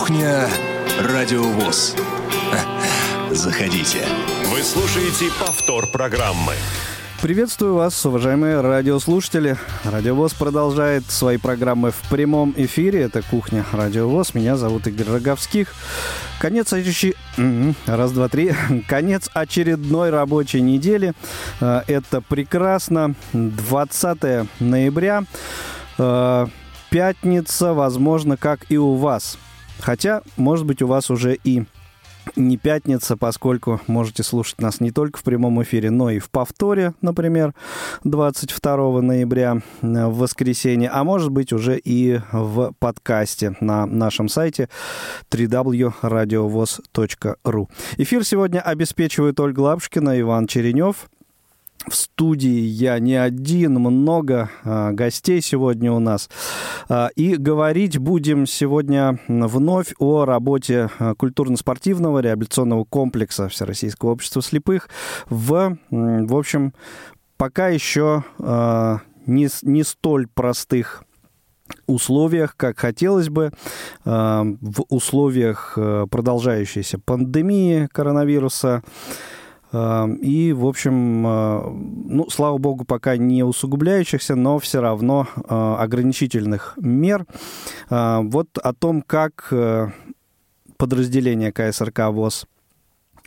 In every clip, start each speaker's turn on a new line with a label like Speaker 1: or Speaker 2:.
Speaker 1: Кухня Радиовоз. Заходите.
Speaker 2: Вы слушаете повтор программы.
Speaker 3: Приветствую вас, уважаемые радиослушатели. Радиовоз продолжает свои программы в прямом эфире. Это «Кухня Радиовоз». Меня зовут Игорь Роговских. Конец очередной... Раз, два, три. Конец очередной рабочей недели. Э, это прекрасно. 20 ноября. Э, пятница, возможно, как и у вас. Хотя, может быть, у вас уже и не пятница, поскольку можете слушать нас не только в прямом эфире, но и в повторе, например, 22 ноября э, в воскресенье, а может быть уже и в подкасте на нашем сайте www.radiovoz.ru. Эфир сегодня обеспечивают Ольга Лапушкина, Иван Черенев – в студии я не один, много а, гостей сегодня у нас. А, и говорить будем сегодня вновь о работе а, культурно-спортивного реабилитационного комплекса Всероссийского общества слепых в, в общем, пока еще а, не, не столь простых условиях, как хотелось бы, а, в условиях а, продолжающейся пандемии коронавируса, и, в общем, э, ну, слава богу, пока не усугубляющихся, но все равно э, ограничительных мер. Вот о том, как э, подразделение КСРК ВОЗ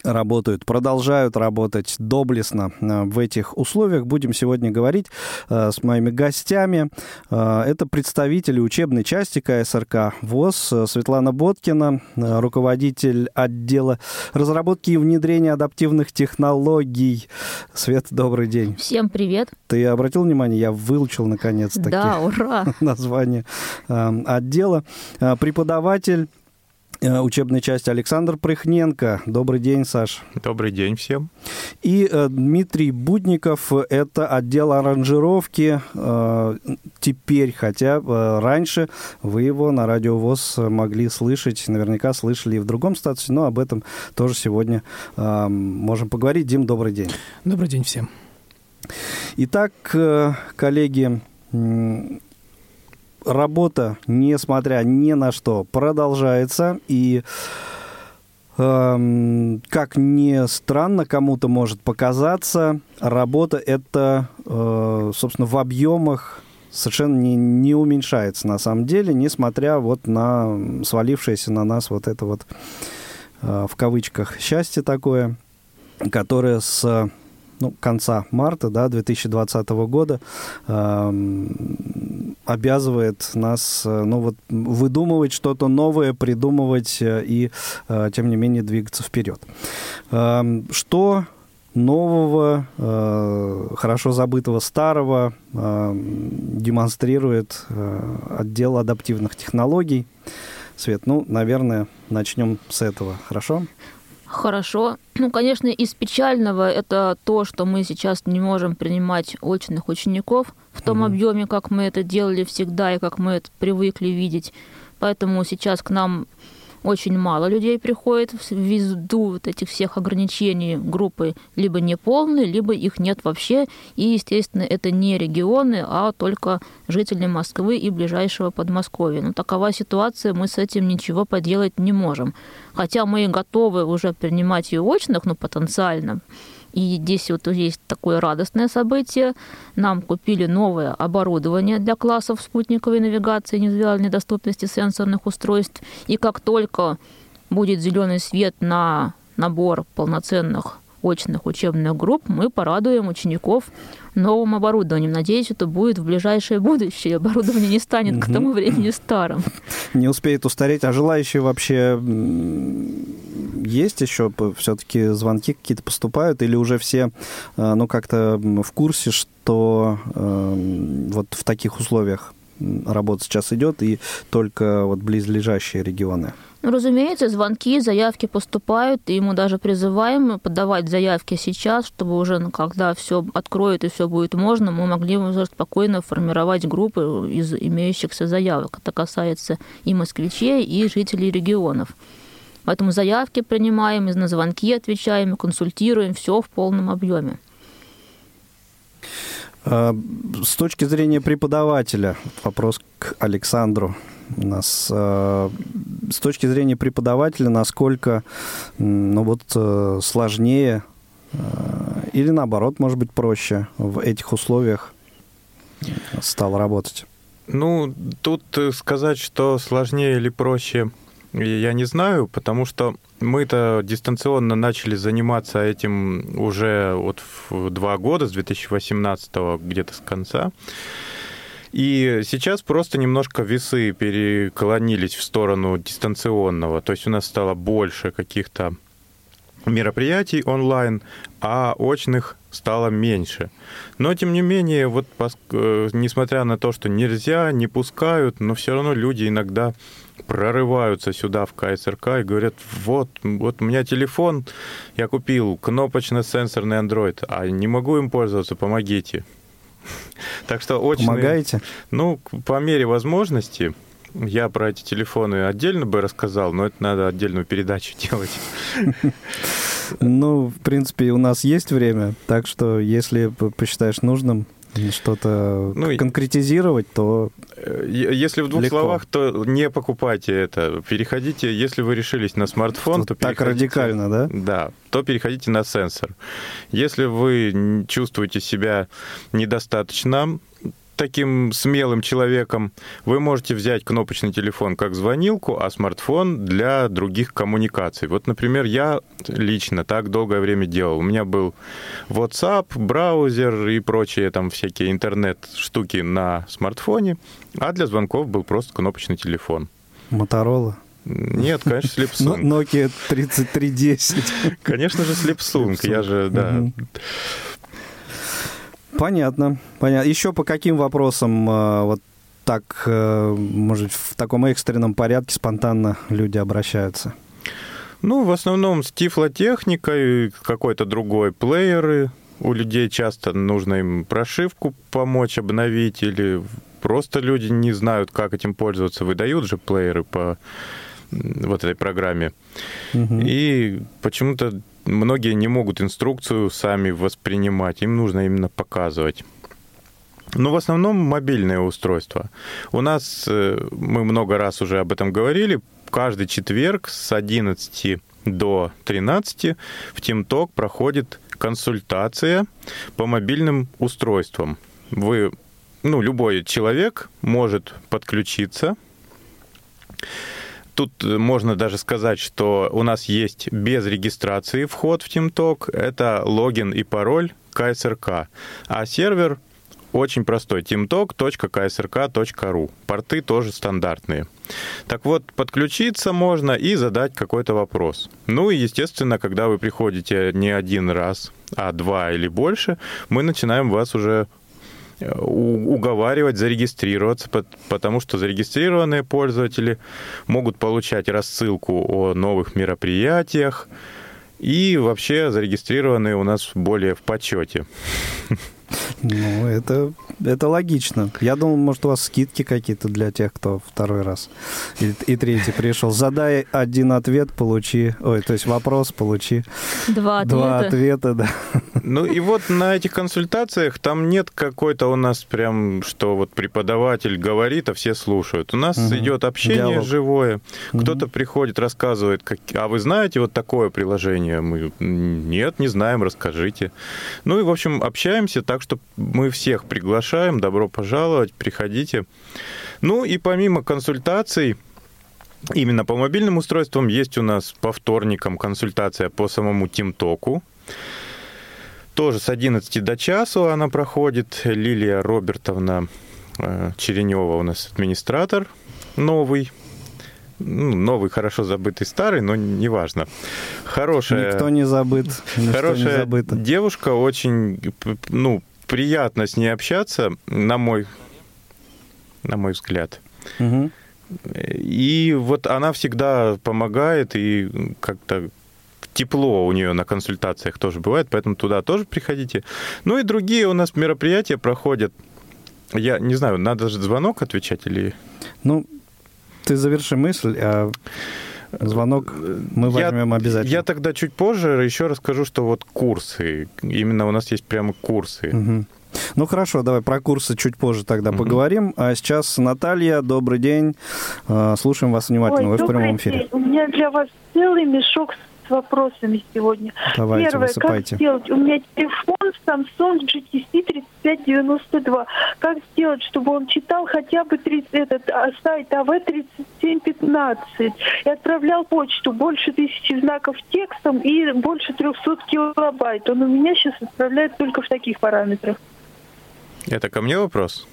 Speaker 3: работают, продолжают работать доблестно э, в этих условиях. Будем сегодня говорить э, с моими гостями. Э, это представители учебной части КСРК ВОЗ Светлана Боткина, руководитель отдела разработки и внедрения адаптивных технологий. Свет, добрый день.
Speaker 4: Всем привет.
Speaker 3: Ты обратил внимание, я выучил наконец-таки
Speaker 4: да, ура.
Speaker 3: название отдела. Преподаватель учебной части Александр Прыхненко. Добрый день, Саш.
Speaker 5: Добрый день всем.
Speaker 3: И э, Дмитрий Будников, это отдел аранжировки э, теперь, хотя э, раньше вы его на радиовоз могли слышать, наверняка слышали и в другом статусе, но об этом тоже сегодня э, можем поговорить. Дим, добрый день.
Speaker 6: Добрый день всем.
Speaker 3: Итак, э, коллеги, работа, несмотря ни на что, продолжается. И эм, как ни странно кому-то может показаться, работа это, э, собственно, в объемах совершенно не, не уменьшается на самом деле, несмотря вот на свалившееся на нас вот это вот э, в кавычках счастье такое, которое с ну, конца марта да, 2020 года э, обязывает нас э, ну, вот, выдумывать что-то новое, придумывать э, и, э, тем не менее, двигаться вперед. Э, что нового, э, хорошо забытого старого э, демонстрирует э, отдел адаптивных технологий. Свет, ну, наверное, начнем с этого, хорошо?
Speaker 4: Хорошо. Ну, конечно, из печального это то, что мы сейчас не можем принимать очных учеников в том угу. объеме, как мы это делали всегда и как мы это привыкли видеть. Поэтому сейчас к нам очень мало людей приходит ввиду вот этих всех ограничений группы либо неполные, либо их нет вообще. И, естественно, это не регионы, а только жители Москвы и ближайшего Подмосковья. Но такова ситуация, мы с этим ничего поделать не можем. Хотя мы готовы уже принимать и очных, ну, потенциально, и здесь вот есть такое радостное событие. Нам купили новое оборудование для классов спутниковой навигации, индивидуальной доступности сенсорных устройств. И как только будет зеленый свет на набор полноценных очных учебных групп, мы порадуем учеников новым оборудованием. Надеюсь, это будет в ближайшее будущее. Оборудование не станет к тому времени старым.
Speaker 3: Не успеет устареть. А желающие вообще есть еще? Все-таки звонки какие-то поступают? Или уже все э, ну, как-то в курсе, что э, вот в таких условиях работа сейчас идет, и только вот близлежащие регионы?
Speaker 4: Ну, разумеется, звонки, заявки поступают, и мы даже призываем подавать заявки сейчас, чтобы уже, ну, когда все откроет и все будет можно, мы могли уже спокойно формировать группы из имеющихся заявок. Это касается и москвичей, и жителей регионов. Поэтому заявки принимаем, на звонки отвечаем, консультируем, все в полном объеме.
Speaker 3: А, с точки зрения преподавателя, вопрос к Александру. у нас э, с точки зрения преподавателя, насколько ну, вот, э, сложнее э, или наоборот, может быть, проще в этих условиях стало работать?
Speaker 5: Ну, тут сказать, что сложнее или проще, я не знаю, потому что мы-то дистанционно начали заниматься этим уже вот в два года, с 2018 где-то с конца. И сейчас просто немножко весы переклонились в сторону дистанционного. То есть у нас стало больше каких-то мероприятий онлайн, а очных стало меньше. Но, тем не менее, вот э, несмотря на то, что нельзя, не пускают, но все равно люди иногда прорываются сюда в КСРК и говорят, вот, вот у меня телефон, я купил кнопочно-сенсорный Android, а не могу им пользоваться, помогите. Так что очень...
Speaker 3: Помогаете?
Speaker 5: Ну, по мере возможности. Я про эти телефоны отдельно бы рассказал, но это надо отдельную передачу делать.
Speaker 3: Ну, в принципе, у нас есть время, так что если посчитаешь нужным, что-то ну, конкретизировать, то
Speaker 5: э, если в двух легко. словах, то не покупайте это. Переходите, если вы решились на смартфон, то
Speaker 3: так радикально, да?
Speaker 5: Да, то переходите на сенсор. Если вы чувствуете себя недостаточно таким смелым человеком, вы можете взять кнопочный телефон как звонилку, а смартфон для других коммуникаций. Вот, например, я лично так долгое время делал. У меня был WhatsApp, браузер и прочие там всякие интернет-штуки на смартфоне, а для звонков был просто кнопочный телефон.
Speaker 3: Моторола?
Speaker 5: Нет, конечно, Slipsung.
Speaker 3: Nokia 3310.
Speaker 5: Конечно же, Slipsung. Я же, да.
Speaker 3: Понятно, понятно. Еще по каким вопросам э, вот так, э, может, в таком экстренном порядке спонтанно люди обращаются?
Speaker 5: Ну, в основном с тифлотехникой, какой-то другой плееры. У людей часто нужно им прошивку помочь обновить, или просто люди не знают, как этим пользоваться. Выдают же плееры по вот этой программе. Угу. И почему-то многие не могут инструкцию сами воспринимать, им нужно именно показывать. Но в основном мобильное устройство. У нас, э, мы много раз уже об этом говорили, каждый четверг с 11 до 13 в TeamTalk проходит консультация по мобильным устройствам. Вы, ну, любой человек может подключиться Тут можно даже сказать, что у нас есть без регистрации вход в TeamTalk. Это логин и пароль КСРК. А сервер очень простой. teamtalk.ksrk.ru. Порты тоже стандартные. Так вот, подключиться можно и задать какой-то вопрос. Ну и, естественно, когда вы приходите не один раз, а два или больше, мы начинаем вас уже уговаривать зарегистрироваться, потому что зарегистрированные пользователи могут получать рассылку о новых мероприятиях, и вообще зарегистрированные у нас более в почете.
Speaker 3: Ну, это, это логично. Я думал, может, у вас скидки какие-то для тех, кто второй раз и, и третий пришел. Задай один ответ, получи... Ой, то есть вопрос, получи...
Speaker 4: Два ответа.
Speaker 3: Два ответа, да.
Speaker 5: Ну и вот на этих консультациях там нет какой-то у нас прям, что вот преподаватель говорит, а все слушают. У нас угу. идет общение Диалог. живое. Кто-то приходит, рассказывает, как... а вы знаете вот такое приложение? Мы нет, не знаем, расскажите. Ну и, в общем, общаемся так, что мы всех приглашаем, добро пожаловать, приходите. Ну и помимо консультаций, именно по мобильным устройствам есть у нас по вторникам консультация по самому ТимТоку. Тоже с 11 до часу она проходит. Лилия Робертовна э, Черенева у нас администратор новый. Ну, новый, хорошо забытый старый, но неважно. Хорошая...
Speaker 3: Никто не забыт.
Speaker 5: Хорошая не девушка, очень, ну, приятно с ней общаться, на мой, на мой взгляд. Угу. И вот она всегда помогает, и как-то тепло у нее на консультациях тоже бывает, поэтому туда тоже приходите. Ну и другие у нас мероприятия проходят. Я не знаю, надо же звонок отвечать или...
Speaker 3: Ну, ты заверши мысль, а звонок мы возьмем я, обязательно.
Speaker 5: Я тогда чуть позже еще расскажу, что вот курсы, именно у нас есть прямо курсы. Угу.
Speaker 3: Ну хорошо, давай про курсы чуть позже тогда угу. поговорим. А сейчас Наталья, добрый день. А, слушаем вас внимательно.
Speaker 6: Ой,
Speaker 3: Вы в прямом эфире.
Speaker 6: День. У меня для вас целый мешок с вопросами сегодня.
Speaker 3: Давайте,
Speaker 6: Первое,
Speaker 3: высыпайте.
Speaker 6: как сделать? У меня телефон Samsung GTC 3592. Как сделать, чтобы он читал хотя бы 30, этот а, сайт АВ3715 и отправлял почту больше тысячи знаков текстом и больше 300 килобайт. Он у меня сейчас отправляет только в таких параметрах.
Speaker 5: Это ко мне вопрос?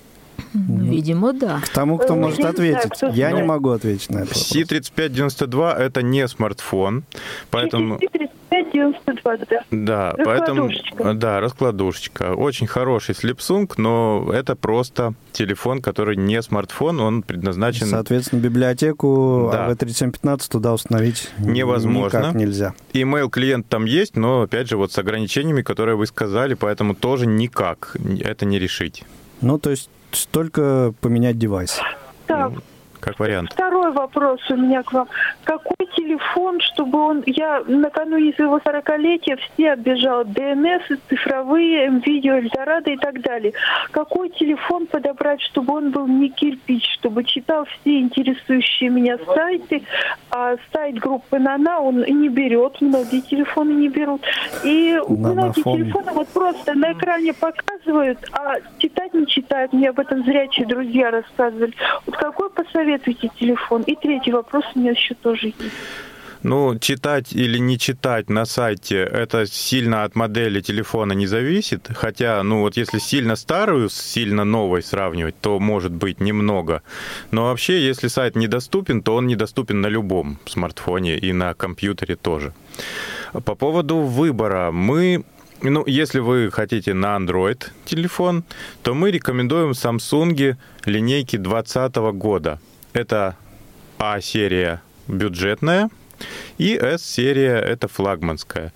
Speaker 4: Видимо, да.
Speaker 3: К тому, кто
Speaker 6: Э,
Speaker 3: может ответить.
Speaker 6: кто
Speaker 3: Я не могу ответить на это. вопрос.
Speaker 5: C3592 это не смартфон, поэтому...
Speaker 6: GTC 3592, да.
Speaker 5: Да, поэтому...
Speaker 6: Раскладушечка.
Speaker 5: Да, раскладушечка. Очень хороший Slipsung, но это просто телефон, который не смартфон, он предназначен...
Speaker 3: Соответственно, библиотеку
Speaker 5: Да.
Speaker 3: AV3715 туда установить
Speaker 5: Невозможно.
Speaker 3: никак нельзя.
Speaker 5: Email клиент там есть, но опять же вот с ограничениями, которые вы сказали, поэтому тоже никак это не решить.
Speaker 3: Ну, то есть только поменять девайс.
Speaker 6: Так,
Speaker 5: Как вариант.
Speaker 6: Второй вопрос у меня к вам. Какой телефон, чтобы он... Я накануне своего 40-летия все оббежала. ДНС, цифровые, видео, Эльдорадо и так далее. Какой телефон подобрать, чтобы он был не кирпич, чтобы читал все интересующие меня сайты, а сайт группы Нана он не берет, многие телефоны не берут. И многие
Speaker 3: Нанофон.
Speaker 6: телефоны вот просто на экране показывают, а читать не читают. Мне об этом зрячие друзья рассказывали. Вот какой посоветуете телефон? И третий вопрос у меня еще тоже есть.
Speaker 5: Ну, читать или не читать на сайте, это сильно от модели телефона не зависит. Хотя, ну вот если сильно старую с сильно новой сравнивать, то может быть немного. Но вообще, если сайт недоступен, то он недоступен на любом смартфоне и на компьютере тоже. По поводу выбора. Мы ну, если вы хотите на Android телефон, то мы рекомендуем Samsung линейки 2020 года. Это А-серия бюджетная, и S-серия это флагманская.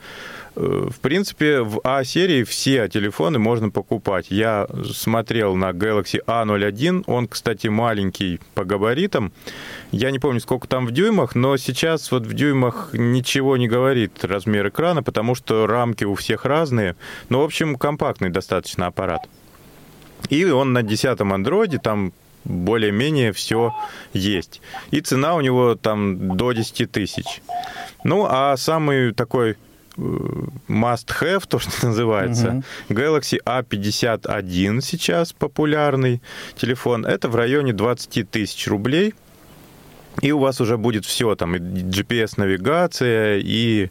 Speaker 5: Э, В принципе, в А-серии все телефоны можно покупать. Я смотрел на Galaxy A01, он, кстати, маленький по габаритам. Я не помню, сколько там в дюймах, но сейчас вот в дюймах ничего не говорит размер экрана, потому что рамки у всех разные. Ну, в общем, компактный достаточно аппарат. И он на 10-м андроиде, там более-менее все есть. И цена у него там до 10 тысяч. Ну, а самый такой must-have, то, что называется, Galaxy A51 сейчас популярный телефон. Это в районе 20 тысяч рублей. И у вас уже будет все, там и GPS-навигация, и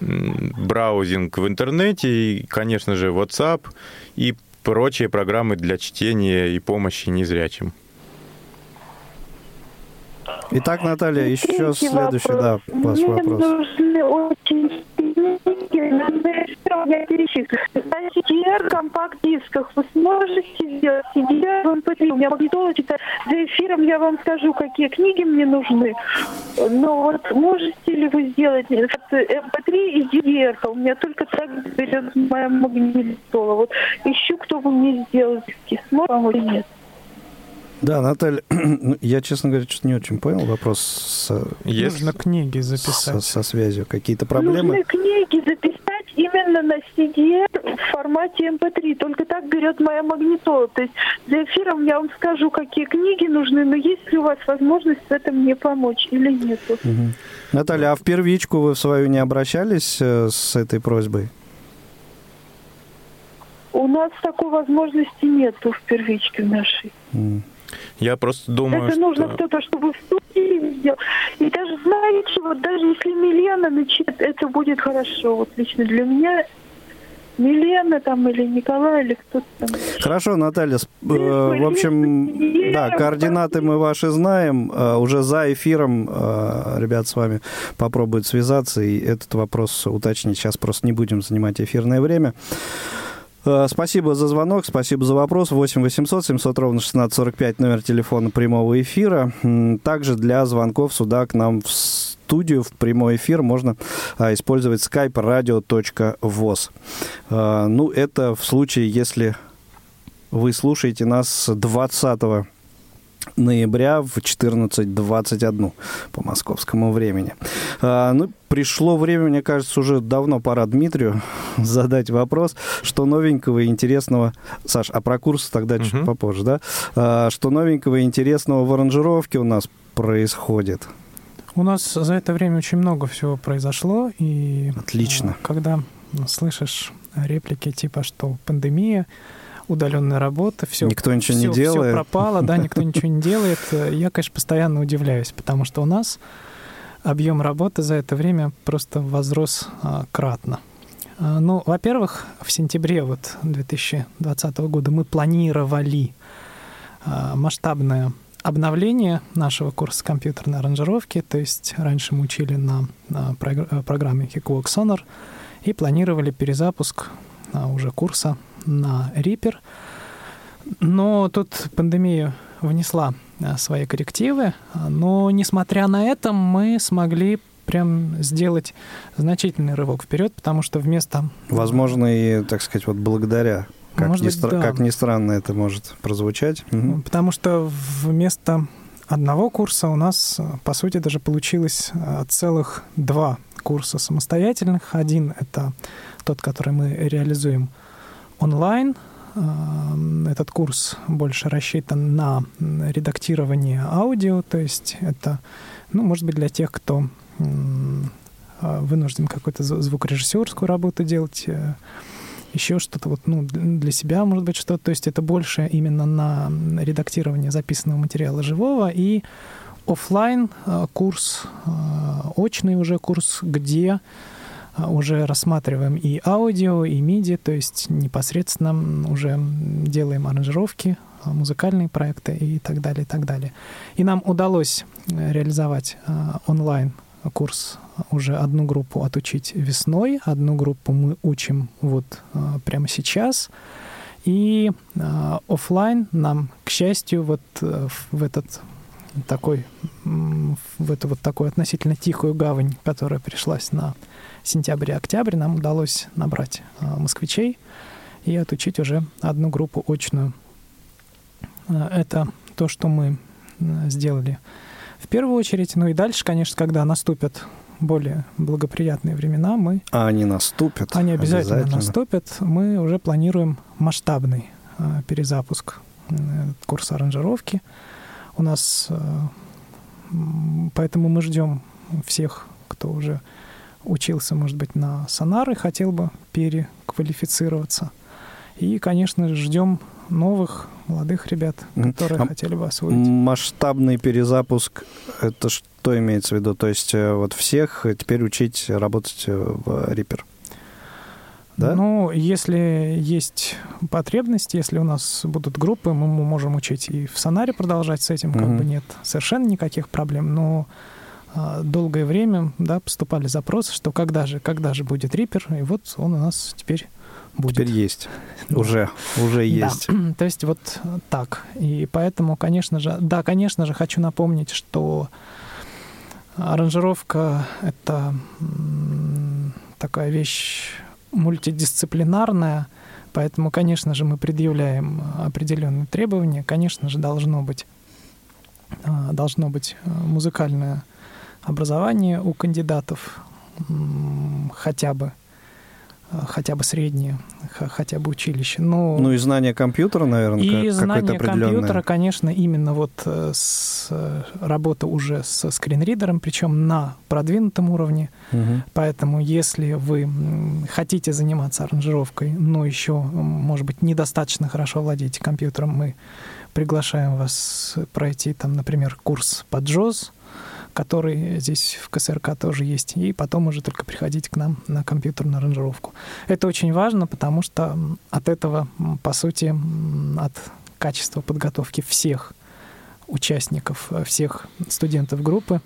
Speaker 5: браузинг в интернете, и, конечно же, WhatsApp, и прочие программы для чтения и помощи незрячим.
Speaker 3: Итак, Наталья, еще
Speaker 6: Третий
Speaker 3: следующий, да,
Speaker 6: вопрос.
Speaker 3: ваш
Speaker 6: Мне
Speaker 3: вопрос.
Speaker 6: нужны очень я перечислю. На CDR компакт-дисках вы сможете сделать CDR в MP3. У меня магнитола читает. За эфиром я вам скажу, какие книги мне нужны. Но вот можете ли вы сделать от MP3 и CDR? У меня только так берет моя магнитола. Вот ищу, кто бы мне сделал диски. Сможет вам или нет?
Speaker 3: Да, Наталья, я, честно говоря, что-то не очень понял вопрос с,
Speaker 5: Есть
Speaker 7: Нужно книги
Speaker 3: со,
Speaker 7: записать.
Speaker 3: со связью. Какие-то проблемы?
Speaker 6: Нужны книги записать именно на CDR в формате MP3. Только так берет моя магнитола. То есть за эфиром я вам скажу, какие книги нужны, но есть ли у вас возможность в этом мне помочь или нет?
Speaker 3: Мгм. Наталья, а в первичку вы в свою не обращались э, с этой просьбой?
Speaker 6: У нас такой возможности нету в первичке нашей.
Speaker 3: М.
Speaker 5: Я просто думаю,
Speaker 6: Это нужно
Speaker 5: что...
Speaker 6: кто-то, чтобы в студии сделал. И даже, знаете, вот даже если Милена начнет, это будет хорошо. Вот лично для меня Милена там или Николай, или кто-то там.
Speaker 3: Хорошо, Наталья, сп- э, в общем, да, координаты мы ваши знаем. Э, Уже за эфиром э, ребят с вами попробуют связаться и этот вопрос уточнить. Сейчас просто не будем занимать эфирное время. Э, Спасибо за звонок, спасибо за вопрос. 8 800 700 ровно 1645 номер телефона прямого эфира. Также для звонков сюда к нам в студию, в прямой эфир можно а, использовать skype radio.voz. А, Ну, это в случае, если вы слушаете нас 20 ноября в 14.21 по московскому времени. А, ну, пришло время, мне кажется, уже давно пора Дмитрию задать вопрос, что новенького и интересного... Саш, а про курсы тогда uh-huh. чуть попозже, да? А, что новенького и интересного в аранжировке у нас происходит?
Speaker 7: У нас за это время очень много всего произошло, и...
Speaker 3: Отлично.
Speaker 7: А, когда слышишь реплики типа, что пандемия, удаленная работа, все,
Speaker 3: никто ничего
Speaker 7: все,
Speaker 3: не делает.
Speaker 7: Все пропало, да, никто ничего не делает. Я, конечно, постоянно удивляюсь, потому что у нас объем работы за это время просто возрос а, кратно. А, ну, во-первых, в сентябре вот 2020 года мы планировали а, масштабное обновление нашего курса компьютерной аранжировки, то есть раньше мы учили на, на программе Kickwork Sonar и планировали перезапуск уже курса на Reaper. Но тут пандемия внесла а, свои коррективы, но несмотря на это мы смогли прям сделать значительный рывок вперед, потому что вместо...
Speaker 3: Возможно, и, так сказать, вот благодаря, как,
Speaker 7: Может
Speaker 3: ни,
Speaker 7: быть,
Speaker 3: стра...
Speaker 7: да.
Speaker 3: как ни странно это может прозвучать. Угу.
Speaker 7: Потому что вместо одного курса у нас, по сути, даже получилось целых два курса самостоятельных. Один — это тот, который мы реализуем онлайн. Эм, этот курс больше рассчитан на редактирование аудио, то есть это, ну, может быть, для тех, кто э, вынужден какую-то звукорежиссерскую работу делать, э, еще что-то вот, ну, для себя, может быть, что-то. То есть это больше именно на редактирование записанного материала живого и офлайн э, курс, очный уже курс, где уже рассматриваем и аудио, и MIDI, то есть непосредственно уже делаем аранжировки, а, музыкальные проекты и так далее, и так далее. И нам удалось э, реализовать а, онлайн курс уже одну группу отучить весной, одну группу мы учим вот прямо сейчас, и офлайн нам, к счастью, вот э, в этот такой в эту вот такую относительно тихую гавань, которая пришлась на сентябрь-октябрь нам удалось набрать а, москвичей и отучить уже одну группу очную. А, это то, что мы сделали в первую очередь. Ну и дальше, конечно, когда наступят более благоприятные времена, мы...
Speaker 3: А они наступят?
Speaker 7: Они обязательно, обязательно. наступят. Мы уже планируем масштабный э, перезапуск э, курса аранжировки. У нас... Э, поэтому мы ждем всех, кто уже учился, может быть, на сонары, хотел бы переквалифицироваться. И, конечно, ждем новых молодых ребят, которые а хотели бы освоить.
Speaker 3: Масштабный перезапуск, это что имеется в виду? То есть э, вот всех теперь учить работать э, в Reaper? Да?
Speaker 7: Ну, если есть потребность, если у нас будут группы, мы можем учить и в Сонаре продолжать с этим, как угу. бы нет совершенно никаких проблем, но долгое время да, поступали запросы, что когда же, когда же будет Рипер, и вот он у нас теперь будет.
Speaker 3: Теперь есть. Уже, уже есть.
Speaker 7: Да. То есть вот так. И поэтому, конечно же, да, конечно же, хочу напомнить, что аранжировка — это такая вещь мультидисциплинарная, поэтому, конечно же, мы предъявляем определенные требования. Конечно же, должно быть а, должно быть музыкальное образование у кандидатов хотя бы э, хотя бы среднее, хотя бы училище. Но...
Speaker 3: Ну и знание компьютера, наверное,
Speaker 7: И знание компьютера, конечно, именно вот э, с э, работа уже со скринридером, причем на продвинутом уровне. Угу. Поэтому если вы хотите заниматься аранжировкой, но еще, может быть, недостаточно хорошо владеете компьютером, мы приглашаем вас пройти там, например, курс по JOS, который здесь в КСРК тоже есть, и потом уже только приходить к нам на компьютерную аранжировку. Это очень важно, потому что от этого, по сути, от качества подготовки всех участников, всех студентов группы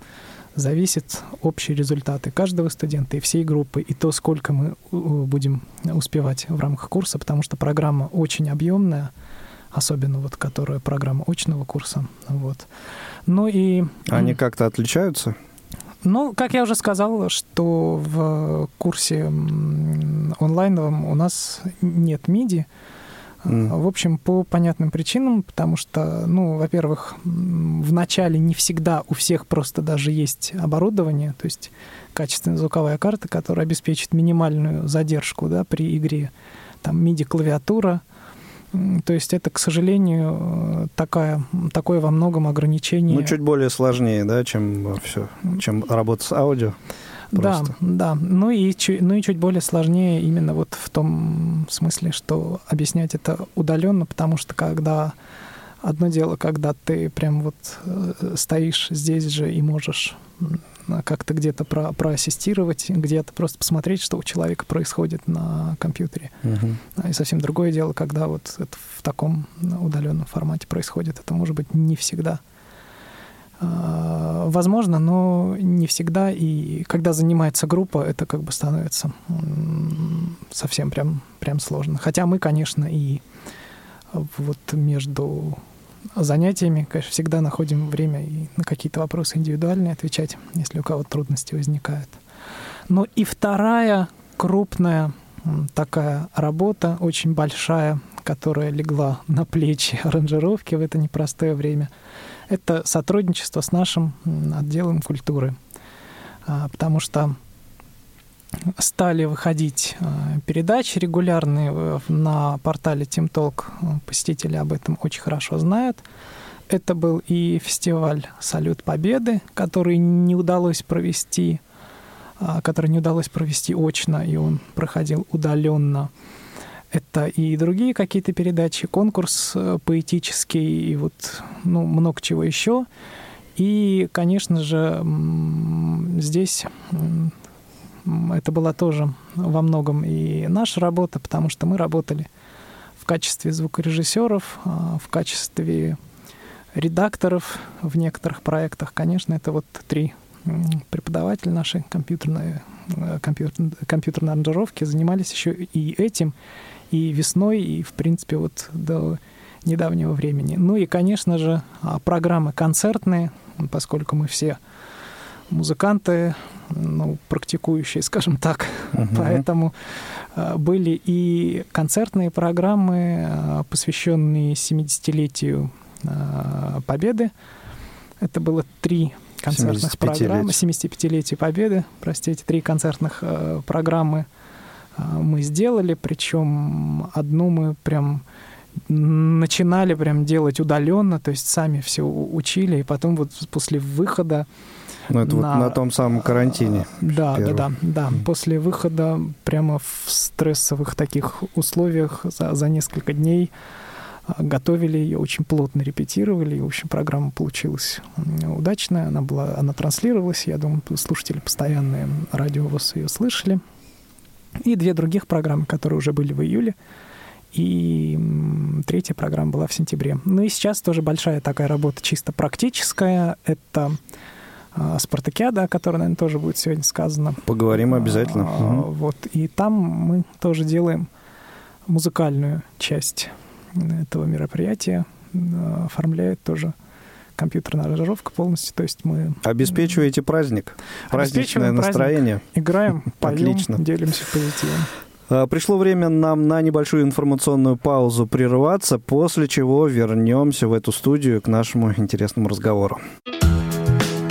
Speaker 7: зависит общие результаты каждого студента и всей группы, и то, сколько мы будем успевать в рамках курса, потому что программа очень объемная, особенно вот которая программа очного курса. Вот. Ну и...
Speaker 3: Они как-то отличаются?
Speaker 7: Ну, как я уже сказал, что в курсе онлайновом у нас нет MIDI, Mm. В общем, по понятным причинам, потому что, ну, во-первых, в начале не всегда у всех просто даже есть оборудование, то есть качественная звуковая карта, которая обеспечит минимальную задержку да, при игре, там MIDI-клавиатура, то есть это, к сожалению, такая, такое во многом ограничение.
Speaker 3: Ну, чуть более сложнее, да, чем все, чем работа с аудио.
Speaker 7: Просто. Да, да. Ну и, ну и чуть более сложнее именно вот в том смысле, что объяснять это удаленно, потому что когда одно дело, когда ты прям вот э, стоишь здесь же и можешь как-то где-то про проассистировать, где-то просто посмотреть, что у человека происходит на компьютере. Угу. И совсем другое дело, когда вот это в таком удаленном формате происходит. Это может быть не всегда. А, возможно, но не всегда. И когда занимается группа, это как бы становится совсем прям, прям сложно. Хотя мы, конечно, и вот между занятиями, конечно, всегда находим время и на какие-то вопросы индивидуальные отвечать, если у кого-то трудности возникают. Ну и вторая крупная такая работа, очень большая, которая легла на плечи аранжировки в это непростое время, это сотрудничество с нашим отделом культуры. А, потому что стали выходить э, передачи регулярные на портале Team Talk. Посетители об этом очень хорошо знают. Это был и фестиваль «Салют Победы», который не удалось провести, а, который не удалось провести очно, и он проходил удаленно. Это и другие какие-то передачи, конкурс э, поэтический, и вот ну, много чего еще. И, конечно же, здесь это была тоже во многом и наша работа, потому что мы работали в качестве звукорежиссеров, а, в качестве редакторов в некоторых проектах. Конечно, это вот три преподавателя нашей компьютерной, э, компьютер, компьютерной аранжировки занимались еще и этим, и весной, и, в принципе, вот до недавнего времени. Ну и, конечно же, а, программы концертные, поскольку мы все музыканты, ну, практикующие, скажем так. Угу. Поэтому э, были и концертные программы, э, посвященные 70-летию э, Победы. Это было три концертных 75 программы, 75-летие Победы, простите, три концертных программы мы сделали, причем одну мы прям начинали прям делать удаленно, то есть сами все учили, и потом вот после выхода
Speaker 3: ну, это на... вот на том самом карантине.
Speaker 7: Да, да, да, да. После выхода прямо в стрессовых таких условиях за, за несколько дней а, готовили ее, очень плотно репетировали. И, в общем, программа получилась удачная. Она была, она транслировалась. Я думаю, слушатели постоянные радио вас ее слышали. И две других программы, которые уже были в июле. И третья программа была в сентябре. Ну и сейчас тоже большая такая работа чисто практическая. Это Спартакиада, о которой, наверное, тоже будет сегодня сказано.
Speaker 3: Поговорим обязательно.
Speaker 7: угу. Вот. И там мы тоже делаем музыкальную часть этого мероприятия. Оформляет тоже компьютерная аранжировка полностью. То есть мы...
Speaker 3: Обеспечиваете праздник, праздничное настроение.
Speaker 7: Праздник. Играем, поем, Отлично. делимся позитивом.
Speaker 3: А, пришло время нам на небольшую информационную паузу прерываться, после чего вернемся в эту студию к нашему интересному разговору.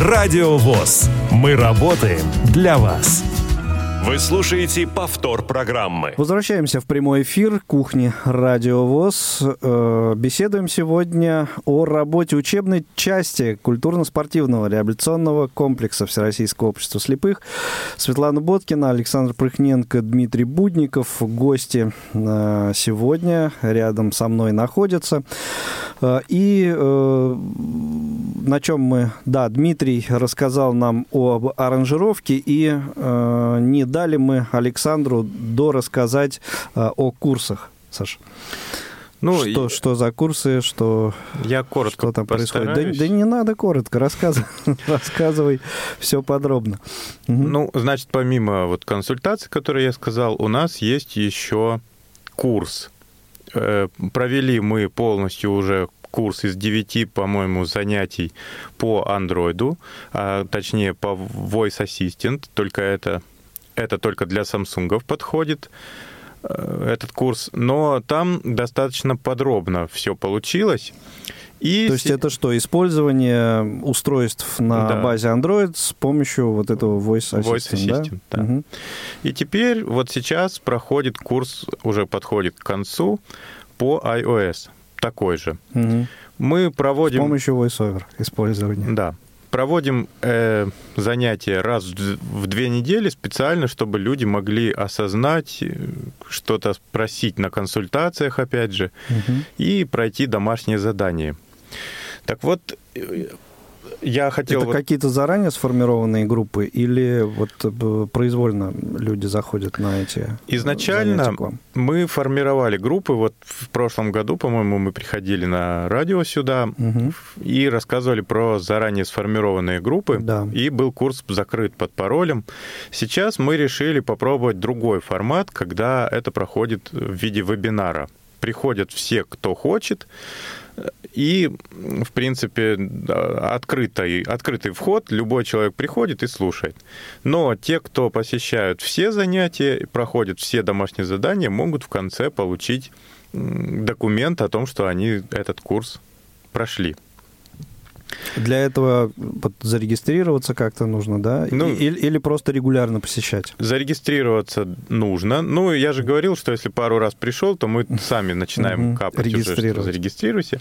Speaker 2: Радио ВОЗ. Мы работаем для вас. Вы слушаете повтор программы.
Speaker 3: Возвращаемся в прямой эфир кухни Радио ВОЗ. Э, беседуем сегодня о работе учебной части культурно-спортивного реабилитационного комплекса Всероссийского общества слепых. Светлана Боткина, Александр Прыхненко, Дмитрий Будников. Гости э, сегодня рядом со мной находятся. Э, и на чем мы... Да, Дмитрий рассказал нам об аранжировке и не дали мы Александру дорассказать э, о курсах, Саша. Ну, что, и... что за курсы, что,
Speaker 5: я коротко
Speaker 3: что там происходит? Да, да не надо коротко, рассказывай, рассказывай все подробно.
Speaker 5: Ну, значит, помимо вот консультаций, которые я сказал, у нас есть еще курс. Э, провели мы полностью уже курс из 9, по-моему, занятий по андроиду, а, точнее по Voice Assistant, только это, это только для Samsung подходит э, этот курс, но там достаточно подробно все получилось.
Speaker 3: И То есть это что, использование устройств на да. базе Android с помощью вот этого Voice Assistant, Voice Assistant
Speaker 5: да? да. Угу. И теперь вот сейчас проходит курс, уже подходит к концу по iOS такой же. Угу. Мы проводим...
Speaker 3: С помощью VoiceOver использования.
Speaker 5: Да. Проводим э, занятия раз в две недели специально, чтобы люди могли осознать, э, что-то спросить на консультациях, опять же, угу. и пройти домашнее задание. Так вот, э, я хотел...
Speaker 3: Это
Speaker 5: вот...
Speaker 3: какие-то заранее сформированные группы или вот э, произвольно люди заходят на эти
Speaker 5: Изначально мы формировали группы. Вот в прошлом году, по-моему, мы приходили на радио сюда угу. и рассказывали про заранее сформированные группы. Да. И был курс закрыт под паролем. Сейчас мы решили попробовать другой формат, когда это проходит в виде вебинара. Приходят все, кто хочет, и, в принципе, открытый, открытый вход, любой человек приходит и слушает. Но те, кто посещают все занятия, проходят все домашние задания, могут в конце получить документ о том, что они этот курс прошли.
Speaker 3: Для этого зарегистрироваться как-то нужно, да? Ну, или, или просто регулярно посещать?
Speaker 5: Зарегистрироваться нужно. Ну, я же говорил, что если пару раз пришел, то мы сами начинаем капать уже, что зарегистрируйся.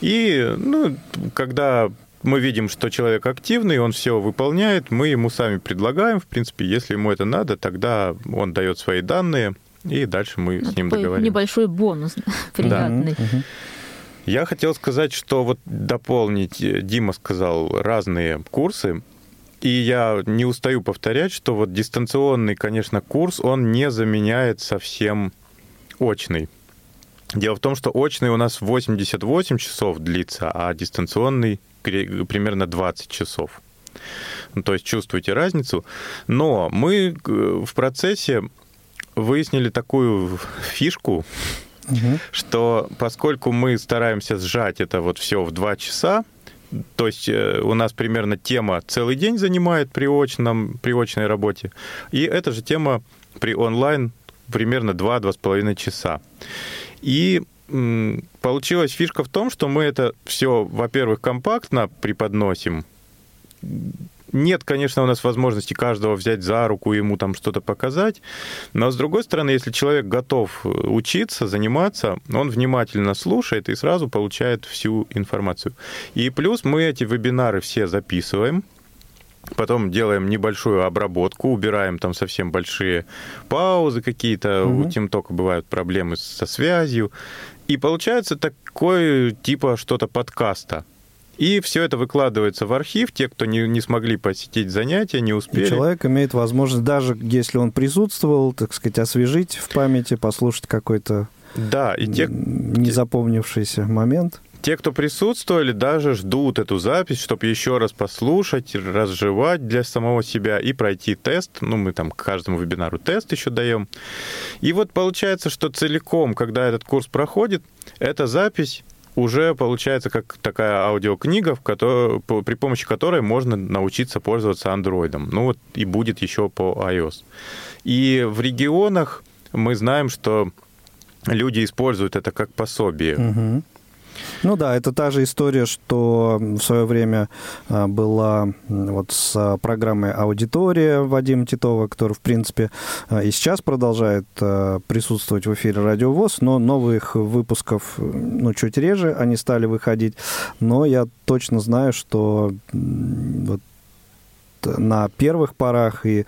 Speaker 5: И, ну, когда мы видим, что человек активный, он все выполняет, мы ему сами предлагаем, в принципе, если ему это надо, тогда он дает свои данные, и дальше мы ну, с ним договоримся.
Speaker 4: Небольшой бонус приятный. Да.
Speaker 5: Я хотел сказать, что вот дополнить, э, Дима сказал, разные курсы. И я не устаю повторять, что вот дистанционный, конечно, курс, он не заменяет совсем очный. Дело в том, что очный у нас 88 часов длится, а дистанционный примерно 20 часов. Ну, то есть чувствуете разницу. Но мы э, в процессе выяснили такую фишку, что поскольку мы стараемся сжать это вот все в два часа, то есть э, у нас примерно тема целый день занимает при, очном, при очной работе, и эта же тема при онлайн примерно 2-2,5 часа. И получилась фишка в том, что мы это все, во-первых, компактно преподносим, нет, конечно, у нас возможности каждого взять за руку и ему там что-то показать, но с другой стороны, если человек готов учиться, заниматься, он внимательно слушает и сразу получает всю информацию. И плюс мы эти вебинары все записываем, Потом делаем небольшую обработку, убираем там совсем большие паузы какие-то. Угу. У Тимтока бывают проблемы со связью. И получается такое типа что-то подкаста. И все это выкладывается в архив. Те, кто не, не смогли посетить занятия, не успели.
Speaker 3: И человек имеет возможность, даже если он присутствовал, так сказать, освежить в памяти, послушать какой-то
Speaker 5: да, и те...
Speaker 3: незапомнившийся момент.
Speaker 5: Те, кто присутствовали, даже ждут эту запись, чтобы еще раз послушать, разжевать для самого себя и пройти тест. Ну, мы там к каждому вебинару тест еще даем. И вот получается, что целиком, когда этот курс проходит, эта запись уже получается как такая аудиокнига, в которой, при помощи которой можно научиться пользоваться андроидом. Ну вот и будет еще по iOS. И в регионах мы знаем, что люди используют это как пособие.
Speaker 3: Угу. Ну да, это та же история, что в свое время а, была вот с программой «Аудитория» Вадима Титова, который, в принципе, а, и сейчас продолжает а, присутствовать в эфире «Радио ВОЗ», но новых выпусков, ну, чуть реже они стали выходить. Но я точно знаю, что вот на первых порах и,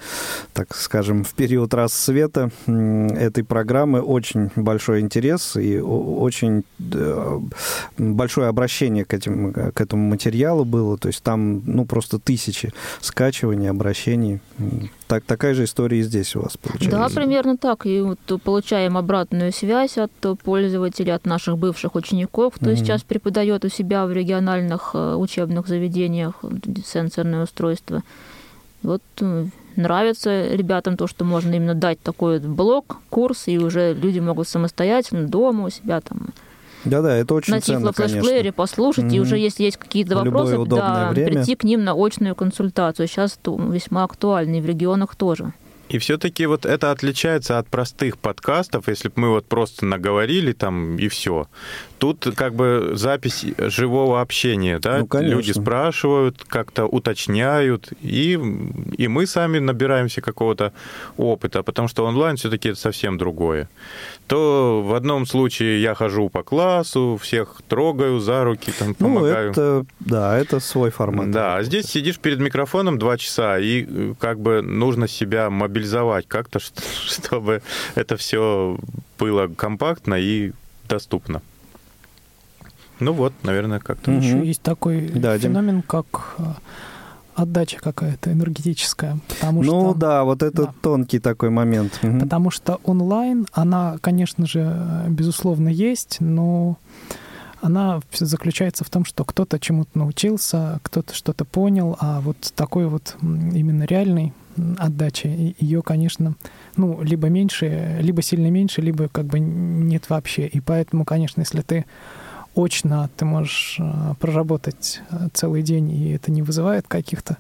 Speaker 3: так скажем, в период расцвета этой программы очень большой интерес и очень большое обращение к, этим, к этому материалу было. То есть там ну, просто тысячи скачиваний, обращений. Так, такая же история и здесь у вас получается.
Speaker 4: Да, примерно так. И вот получаем обратную связь от пользователей, от наших бывших учеников, кто mm-hmm. сейчас преподает у себя в региональных э, учебных заведениях сенсорное устройство. Вот э, нравится ребятам то, что можно именно дать такой блок, курс, и уже люди могут самостоятельно дома у себя там
Speaker 3: да-да, это очень
Speaker 4: на
Speaker 3: ценно,
Speaker 4: флешплеере послушать, mm-hmm. и уже если есть какие-то вопросы, да, время. прийти к ним на очную консультацию. Сейчас это весьма актуально, и в регионах тоже.
Speaker 5: И все-таки вот это отличается от простых подкастов, если бы мы вот просто наговорили там и все. Тут как бы запись живого общения, да? Ну, Люди спрашивают, как-то уточняют, и, и мы сами набираемся какого-то опыта, потому что онлайн все-таки это совсем другое. То в одном случае я хожу по классу, всех трогаю за руки, там, помогаю.
Speaker 3: Ну, это, да, это свой формат.
Speaker 5: Да, а здесь сидишь перед микрофоном два часа, и э, как бы нужно себя мобилизовать как-то, чтобы это все было компактно и доступно. Ну вот, наверное, как-то.
Speaker 7: Угу. Еще есть такой да, феномен, как э, отдача какая-то энергетическая. Потому
Speaker 3: ну
Speaker 7: что,
Speaker 3: да, вот это да. тонкий такой момент.
Speaker 7: Угу. Потому что онлайн, она, конечно же, безусловно, есть, но она заключается в том, что кто-то чему-то научился, кто-то что-то понял, а вот такой вот именно реальной отдачи, ее, конечно, ну, либо меньше, либо сильно меньше, либо как бы нет вообще. И поэтому, конечно, если ты очно ты можешь э, проработать э, целый день, и это не вызывает каких-то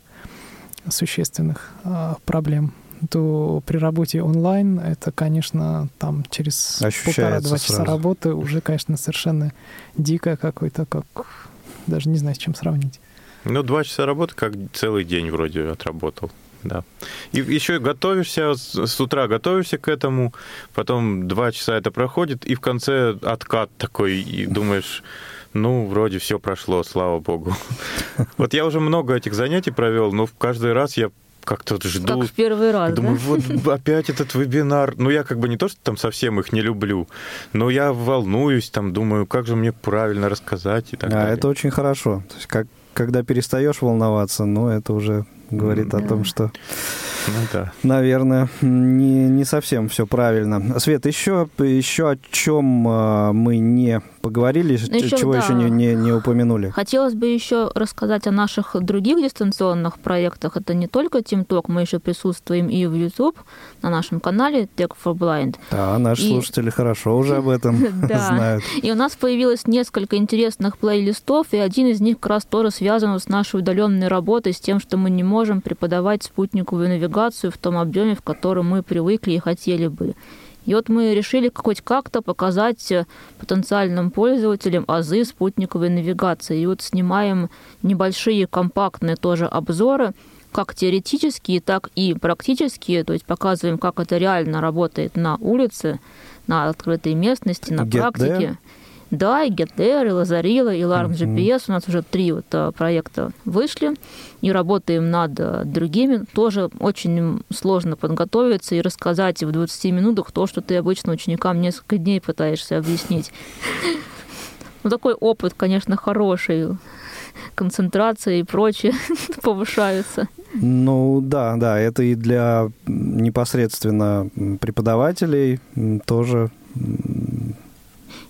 Speaker 7: существенных э, проблем, то при работе онлайн это, конечно, там через полтора-два часа работы уже, конечно, совершенно дикое какое-то, как даже не знаю, с чем сравнить.
Speaker 5: Ну, два часа работы, как целый день вроде отработал да. И еще готовишься, с утра готовишься к этому, потом два часа это проходит, и в конце откат такой, и думаешь, ну, вроде все прошло, слава богу. Вот я уже много этих занятий провел, но каждый раз я как-то жду.
Speaker 4: Как в первый раз,
Speaker 5: Думаю,
Speaker 4: да?
Speaker 5: вот опять этот вебинар. Ну, я как бы не то, что там совсем их не люблю, но я волнуюсь, там, думаю, как же мне правильно рассказать и так
Speaker 3: а,
Speaker 5: далее.
Speaker 3: это очень хорошо. То есть, как, когда перестаешь волноваться, ну, это уже говорит да. о том, что, ну, да. наверное, не, не совсем все правильно. Свет, еще, еще о чем а, мы не поговорили, еще, чего да. еще не, не, не упомянули.
Speaker 4: Хотелось бы еще рассказать о наших других дистанционных проектах. Это не только TeamTalk, мы еще присутствуем и в YouTube на нашем канале Tech for Blind.
Speaker 3: Да, наши и... слушатели хорошо уже об этом знают.
Speaker 4: И у нас появилось несколько интересных плейлистов, и один из них как раз тоже связан с нашей удаленной работой, с тем, что мы не можем преподавать спутниковую навигацию в том объеме, в котором мы привыкли и хотели бы. И вот мы решили хоть как-то показать э, потенциальным пользователям азы спутниковой навигации. И вот снимаем небольшие компактные тоже обзоры, как теоретические, так и практические, то есть показываем, как это реально работает на улице, на открытой местности, на Get практике. There. Да, и GetThere, и Лазарила, и Larm GPS. У нас уже три вот а, проекта вышли. И работаем над а, другими. Тоже очень сложно подготовиться и рассказать в 20 минутах то, что ты обычно ученикам несколько дней пытаешься объяснить. Ну, такой опыт, конечно, хороший. Концентрация и прочее повышаются.
Speaker 3: Ну да, да, это и для непосредственно преподавателей тоже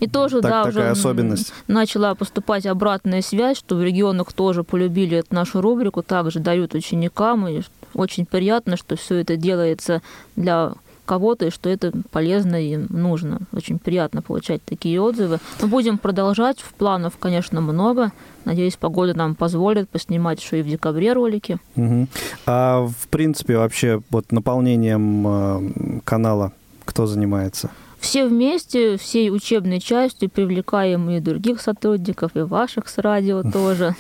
Speaker 4: и тоже, так, да, такая уже особенность. начала поступать обратная связь, что в регионах тоже полюбили эту нашу рубрику, также дают ученикам, и очень приятно, что все это делается для кого-то, и что это полезно и нужно. Очень приятно получать такие отзывы. Мы будем продолжать. В планов, конечно, много. Надеюсь, погода нам позволит поснимать еще и в декабре ролики.
Speaker 3: Угу. А в принципе вообще вот наполнением э, канала кто занимается?
Speaker 4: Все вместе, всей учебной частью привлекаем и других сотрудников, и ваших с радио тоже.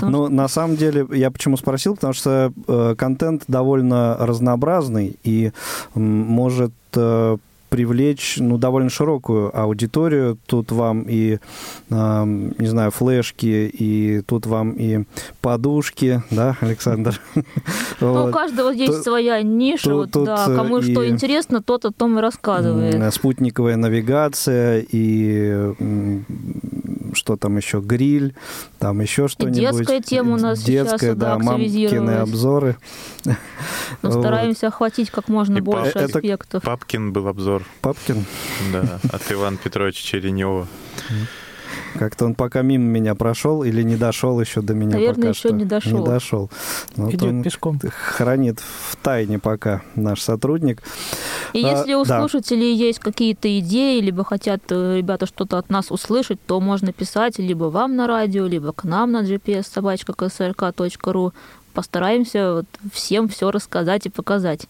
Speaker 3: Ну, на самом деле, я почему спросил, потому что э, контент довольно разнообразный и может э, привлечь ну, довольно широкую аудиторию. Тут вам и, э, не знаю, флешки, и тут вам и подушки, да, Александр?
Speaker 4: Ну, у каждого есть своя ниша, вот, да, кому что интересно, тот о том и рассказывает.
Speaker 3: Спутниковая навигация и что там еще, гриль, там еще что-нибудь.
Speaker 4: И детская тема у нас
Speaker 3: детская,
Speaker 4: сейчас,
Speaker 3: да, мамкины обзоры.
Speaker 4: Мы стараемся охватить как можно больше аспектов.
Speaker 5: Папкин был обзор.
Speaker 3: Папкин?
Speaker 5: Да, от Ивана Петровича Черенева.
Speaker 3: Как-то он пока мимо меня прошел или не дошел еще до меня
Speaker 4: Наверное,
Speaker 3: пока
Speaker 4: еще
Speaker 3: что.
Speaker 4: не дошел.
Speaker 3: Не дошел.
Speaker 7: Вот Идет пешком.
Speaker 3: Хранит в тайне пока наш сотрудник.
Speaker 4: И а, если у да. слушателей есть какие-то идеи, либо хотят э, ребята что-то от нас услышать, то можно писать либо вам на радио, либо к нам на gps собачка Постараемся вот всем все рассказать и показать.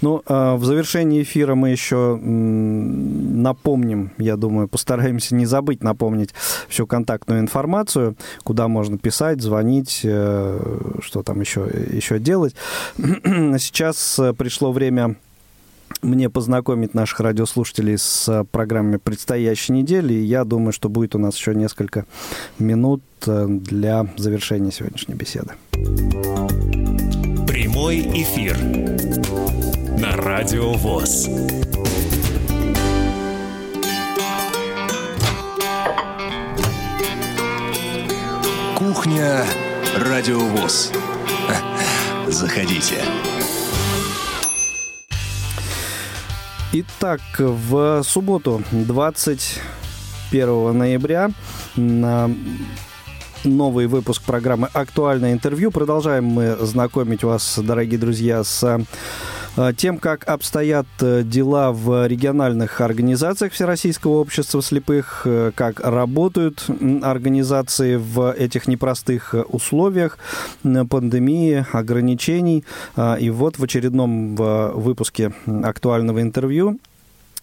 Speaker 3: Ну, а, в завершении эфира мы еще напомним, я думаю, постараемся не забыть напомнить всю контактную информацию, куда можно писать, звонить, э, что там еще, еще делать. Сейчас э, пришло время мне познакомить наших радиослушателей с программой предстоящей недели. И я думаю, что будет у нас еще несколько минут э, для завершения сегодняшней беседы.
Speaker 2: Прямой эфир на Радио ВОЗ.
Speaker 1: Кухня Радио ВОЗ. Заходите.
Speaker 3: Итак, в субботу, 21 ноября, на новый выпуск программы «Актуальное интервью». Продолжаем мы знакомить вас, дорогие друзья, с э, тем, как обстоят э, дела в региональных организациях Всероссийского общества слепых, э, как работают организации в этих непростых условиях пандемии, ограничений. И вот в очередном выпуске актуального интервью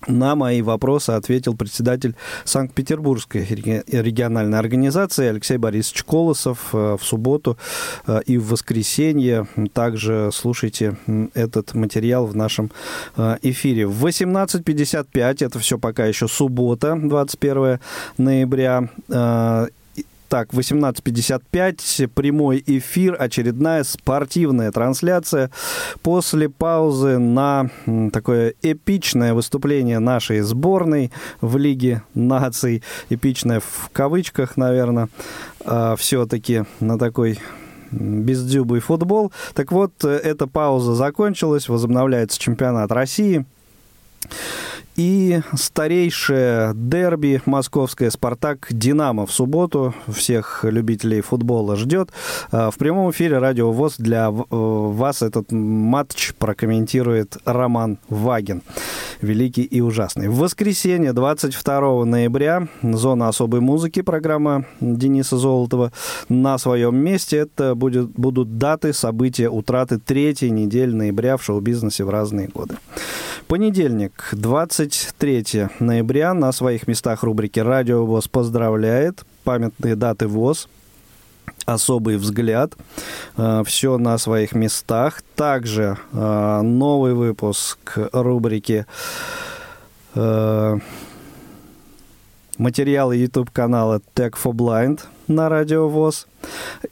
Speaker 3: на мои вопросы ответил председатель Санкт-Петербургской региональной организации Алексей Борисович Колосов э, в субботу э, и в воскресенье. Также слушайте этот материал в нашем э, эфире. В 18.55, это все пока еще суббота, 21 ноября, так, 18.55, прямой эфир, очередная спортивная трансляция. После паузы на такое эпичное выступление нашей сборной в Лиге наций. Эпичное в кавычках, наверное, а, все-таки на такой бездюбый футбол. Так вот, эта пауза закончилась, возобновляется чемпионат России. И старейшее дерби московское «Спартак-Динамо» в субботу. Всех любителей футбола ждет. А, в прямом эфире «Радио ВОЗ» для э, вас этот матч прокомментирует Роман Вагин. Великий и ужасный. В воскресенье, 22 ноября, «Зона особой музыки», программа Дениса Золотова на своем месте. Это будет, будут даты, события, утраты третьей недели ноября в шоу-бизнесе в разные годы. Понедельник, 23 ноября. На своих местах рубрики «Радио ВОЗ» поздравляет. Памятные даты ВОЗ особый взгляд. Э, Все на своих местах. Также э, новый выпуск рубрики э, материалы YouTube-канала Tech for Blind на Радио ВОЗ.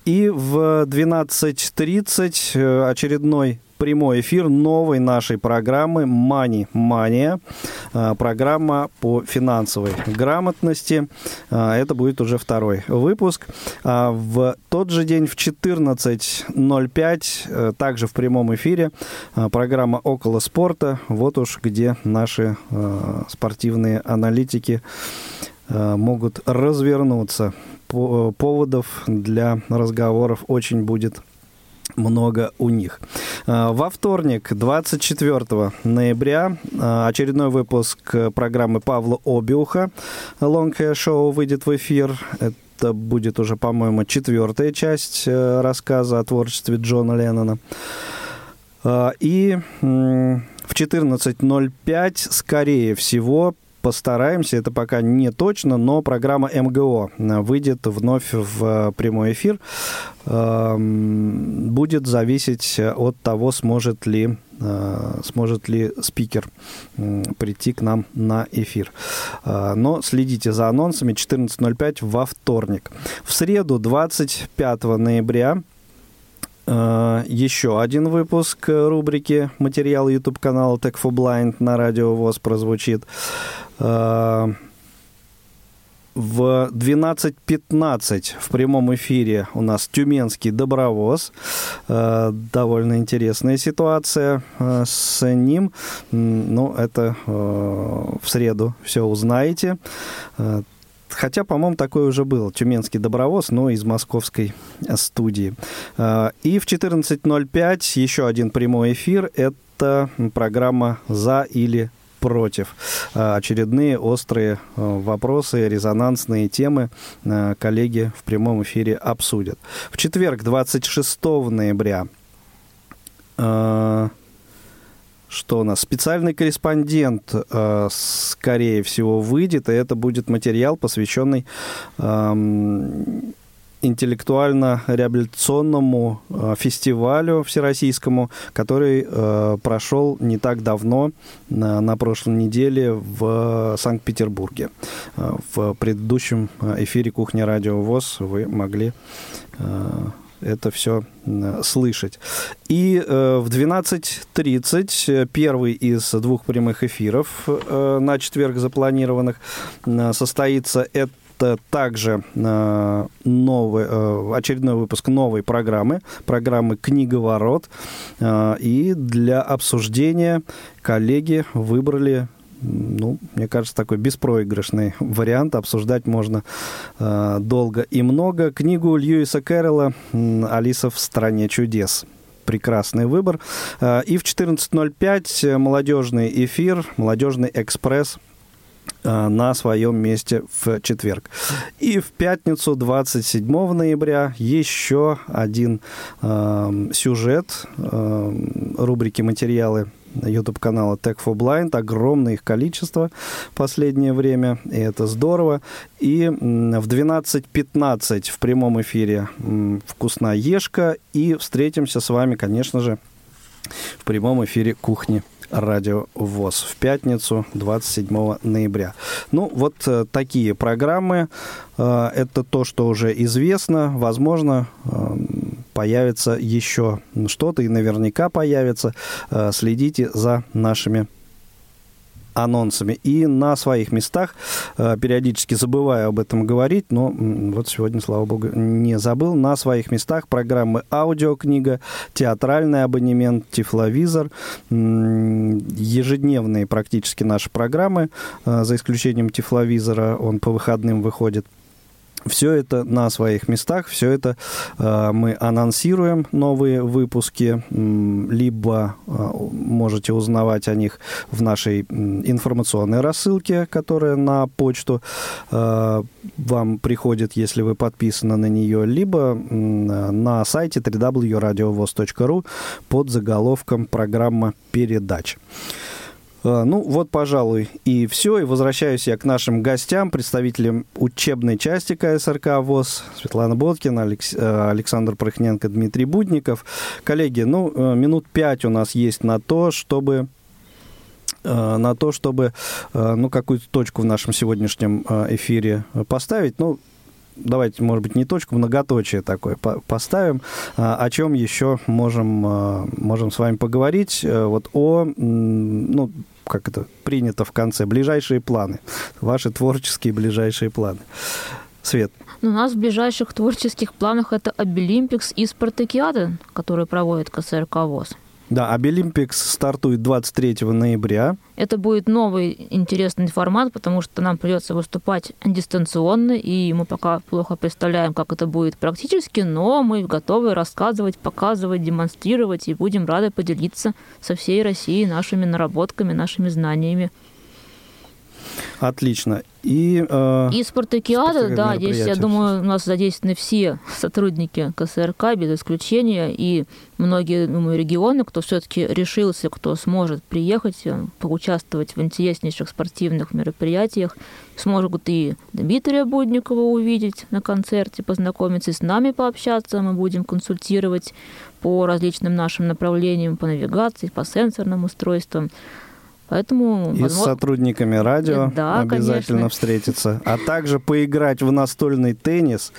Speaker 3: И в 12.30 очередной прямой эфир новой нашей программы Mania. А, программа по финансовой грамотности. А, это будет уже второй выпуск. А, в тот же день в 14.05, э, также в прямом эфире, программа «Около спорта». Вот уж где наши спортивные аналитики могут развернуться. Поводов для разговоров очень будет много у них. А, во вторник, 24 ноября, а, очередной выпуск программы Павла Обиуха «Long Hair Show» выйдет в эфир. Это будет уже, по-моему, четвертая часть э, рассказа о творчестве Джона Леннона. А, и в 14.05, скорее всего, постараемся. Это пока не точно, но программа МГО выйдет вновь в прямой эфир. Эм, будет зависеть от того, сможет ли Э, сможет ли спикер прийти к нам на эфир. Э, но следите за анонсами 14.05 во вторник. В среду 25 ноября э, еще один выпуск рубрики материал YouTube канала Tech for Blind на радио ВОЗ прозвучит в 12.15 в прямом эфире у нас Тюменский добровоз. Э, довольно интересная ситуация э, с ним. Ну, это э, в среду все узнаете. Хотя, по-моему, такой уже был. Тюменский добровоз, но из московской студии. И в 14.05 еще один прямой эфир. Это программа «За или против. А, очередные острые вопросы, резонансные темы коллеги в прямом эфире обсудят. В четверг, 26 ноября, что у нас? Специальный корреспондент, скорее всего, выйдет, и это будет материал, посвященный интеллектуально-реабилитационному э, фестивалю всероссийскому, который э, прошел не так давно, на, на прошлой неделе в Санкт-Петербурге. Э, в предыдущем эфире «Кухня Радио ВОЗ» вы могли это все слышать. И в 12.30 первый из двух прямых эфиров на четверг запланированных состоится. Это также э, новый, э, очередной выпуск новой программы, программы «Книговорот». Э, и для обсуждения коллеги выбрали ну, мне кажется, такой беспроигрышный вариант. Обсуждать можно э, долго и много. Книгу Льюиса Кэрролла «Алиса в стране чудес» прекрасный выбор. И в 14.05 молодежный эфир, молодежный экспресс Э, на своем месте в четверг. И в пятницу, 27 ноября, еще один э, сюжет э, рубрики «Материалы» YouTube канала Tech for Blind. Огромное их количество в последнее время, и это здорово. И в 12.15 в прямом эфире «Вкусноежка». И встретимся с вами, конечно же, в прямом эфире «Кухни Радио ВОЗ в пятницу 27 ноября. Ну, вот э, такие программы. Э, это то, что уже известно. Возможно, э, появится еще что-то и наверняка появится. Следите за нашими анонсами. И на своих местах, э, периодически забываю об этом говорить, но вот сегодня, слава богу, не забыл, на своих местах программы аудиокнига, театральный абонемент, тифловизор, ежедневные практически наши программы, э, за исключением тифловизора, он по выходным выходит – все это на своих местах, все это э, мы анонсируем новые выпуски, либо э, можете узнавать о них в нашей информационной рассылке, которая на почту э, вам приходит, если вы подписаны на нее, либо на сайте www.radiovoz.ru под заголовком программа передач. А, ну, вот, пожалуй, и все. И возвращаюсь я к нашим гостям, представителям учебной части КСРК ВОЗ. Светлана Боткина, Алекс... Э, Александр Прохненко, Дмитрий Будников. Коллеги, ну, э, минут пять у нас есть на то, чтобы э, на то, чтобы ну, какую-то точку в нашем сегодняшнем эфире поставить. Ну, давайте, может быть, не точку, многоточие такое поставим. А, о чем еще можем, а, можем с вами поговорить? Э, вот о, ну, как это принято в конце, ближайшие планы, ваши творческие ближайшие планы. Свет.
Speaker 4: Ну, у нас в ближайших творческих планах это Абилимпикс и Спартакиада, которые проводит КСРК ВОС.
Speaker 3: Да, Абилимпикс стартует 23 ноября.
Speaker 4: Это будет новый интересный формат, потому что нам придется выступать дистанционно, и мы пока плохо представляем, как это будет практически, но мы готовы рассказывать, показывать, демонстрировать, и будем рады поделиться со всей Россией нашими наработками, нашими знаниями.
Speaker 3: Отлично. И, э,
Speaker 4: И спартакиада, да, здесь, я думаю, у нас задействованы все сотрудники КСРК без исключения, и многие, думаю, регионы, кто все-таки решился, кто сможет приехать, э, поучаствовать в интереснейших спортивных мероприятиях, смогут и Дмитрия Будникова увидеть на концерте, познакомиться и с нами пообщаться, мы будем консультировать по различным нашим направлениям, по навигации, по сенсорным устройствам. Поэтому...
Speaker 3: и с
Speaker 4: возможно,
Speaker 3: сотрудниками радио
Speaker 4: Да,
Speaker 3: обязательно
Speaker 4: конечно.
Speaker 3: встретиться. А также поиграть в настольный теннис,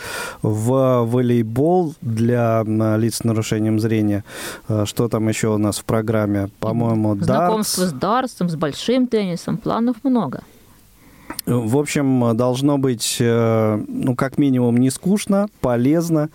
Speaker 3: в волейбол для лиц с нарушением зрения. Э, Что там еще у нас в программе? По-моему,
Speaker 4: Знакомство
Speaker 3: дартс.
Speaker 4: с дартсом, с большим теннисом, планов много.
Speaker 3: В общем, должно быть, э, ну, как минимум, не скучно, полезно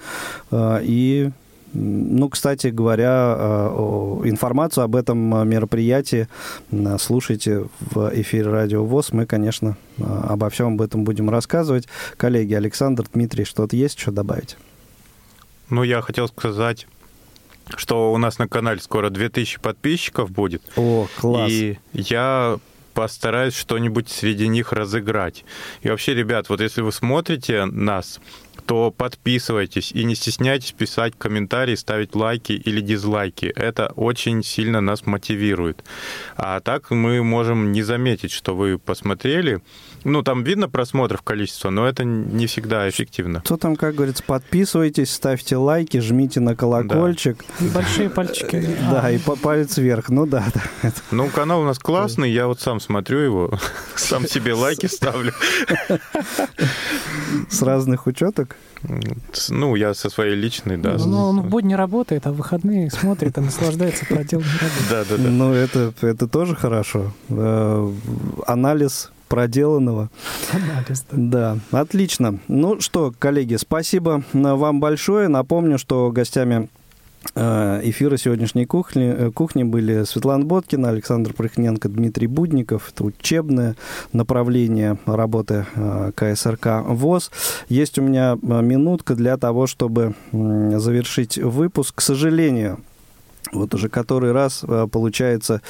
Speaker 3: э, и ну, кстати говоря, э, информацию об этом э, мероприятии э, слушайте в эфире Радио ВОЗ. Мы, конечно, обо всем об этом будем рассказывать. Коллеги, Александр, Дмитрий, что-то есть что добавить?
Speaker 5: Ну, я хотел сказать, что у нас на канале скоро 2000 подписчиков будет.
Speaker 3: О, класс.
Speaker 5: И я постараюсь что-нибудь среди них разыграть. И вообще, ребят, вот если вы смотрите нас, то подписывайтесь и не стесняйтесь писать комментарии, ставить лайки или дизлайки. Это очень сильно нас мотивирует. А так мы можем не заметить, что вы посмотрели. Ну, там видно просмотров количество, но это не всегда эффективно.
Speaker 3: Что там, как говорится, подписывайтесь, ставьте лайки, жмите на колокольчик.
Speaker 7: И большие пальчики.
Speaker 3: Да, и палец вверх. Ну да, да.
Speaker 5: Ну, канал у нас классный, я вот сам смотрю его, сам себе лайки ставлю.
Speaker 3: С разных учеток.
Speaker 5: Ну, я со своей личной, да.
Speaker 7: Ну, он в будни работает, а в выходные смотрит и наслаждается проделанной работой.
Speaker 5: Да, да, да.
Speaker 3: Ну, это, это тоже хорошо. Э, Анализ проделанного.
Speaker 7: Анализ, да.
Speaker 3: Да, отлично. Ну что, коллеги, спасибо э, вам большое. Напомню, что гостями э, эфира сегодняшней кухни, э, кухни были Светлана Боткина, Александр Прохненко, Дмитрий Будников. Это учебное направление работы э, КСРК ВОЗ. Есть у меня минутка для того, чтобы завершить выпуск. К сожалению, вот уже который раз э, получается,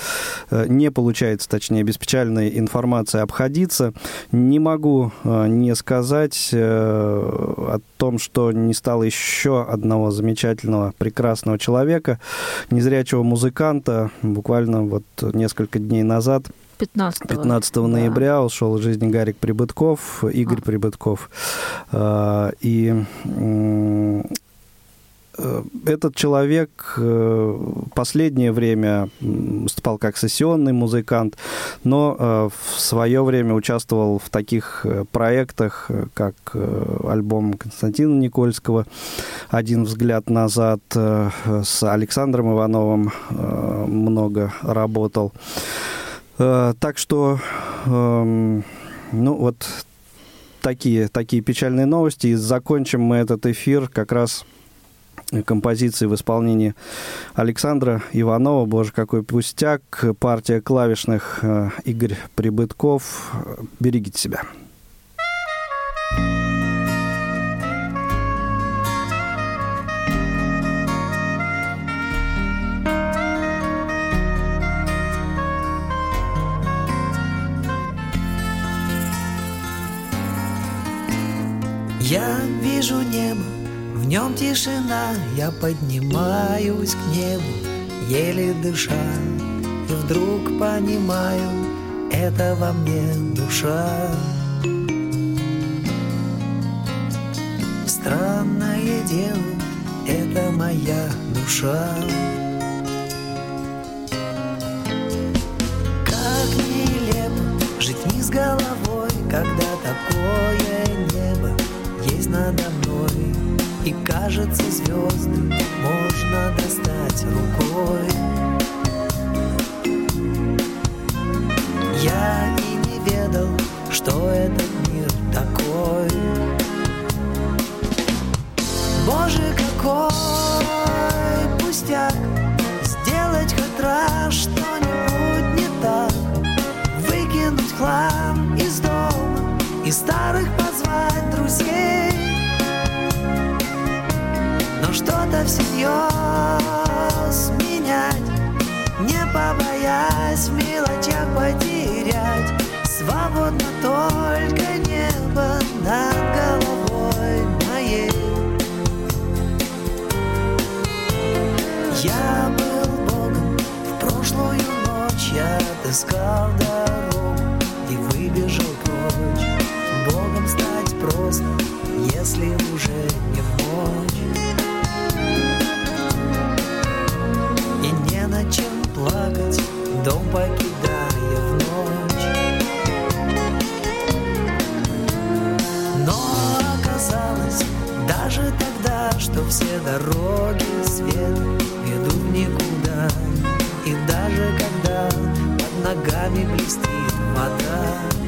Speaker 3: э, не получается, точнее, без печальной информации обходиться. Не могу э, не сказать о том, что не стало еще одного замечательного, прекрасного человека, незрячего музыканта. Буквально вот несколько дней назад
Speaker 4: 15
Speaker 3: 15 ноября ушел из жизни Гарик Прибытков, Игорь
Speaker 4: А.
Speaker 3: Прибытков. И этот человек э, последнее время выступал как сессионный музыкант, но э, в свое время участвовал в таких э, проектах, э, как э, альбом Константина Никольского «Один взгляд назад», э, с Александром Ивановым э, много работал. Э, Так что, эм, ну вот такие, такие печальные новости. И закончим мы этот эфир как раз композиции в исполнении Александра Иванова. Боже, какой пустяк. Партия клавишных э, Игорь Прибытков. Берегите себя.
Speaker 8: Я вижу небо, в нем тишина, я поднимаюсь к небу, еле дыша, и вдруг понимаю, это во мне душа. Странное дело, это моя душа. Как нелепо жить с головой, когда такое небо есть надо мной. И кажется, звезды можно достать рукой. Я и не ведал, что этот ее сменять, не побоясь в мелочах потерять. Свободно только небо над головой моей. Я был Богом, в прошлую ночь я отыскал все дороги свет ведут никуда. И даже когда под ногами блестит вода,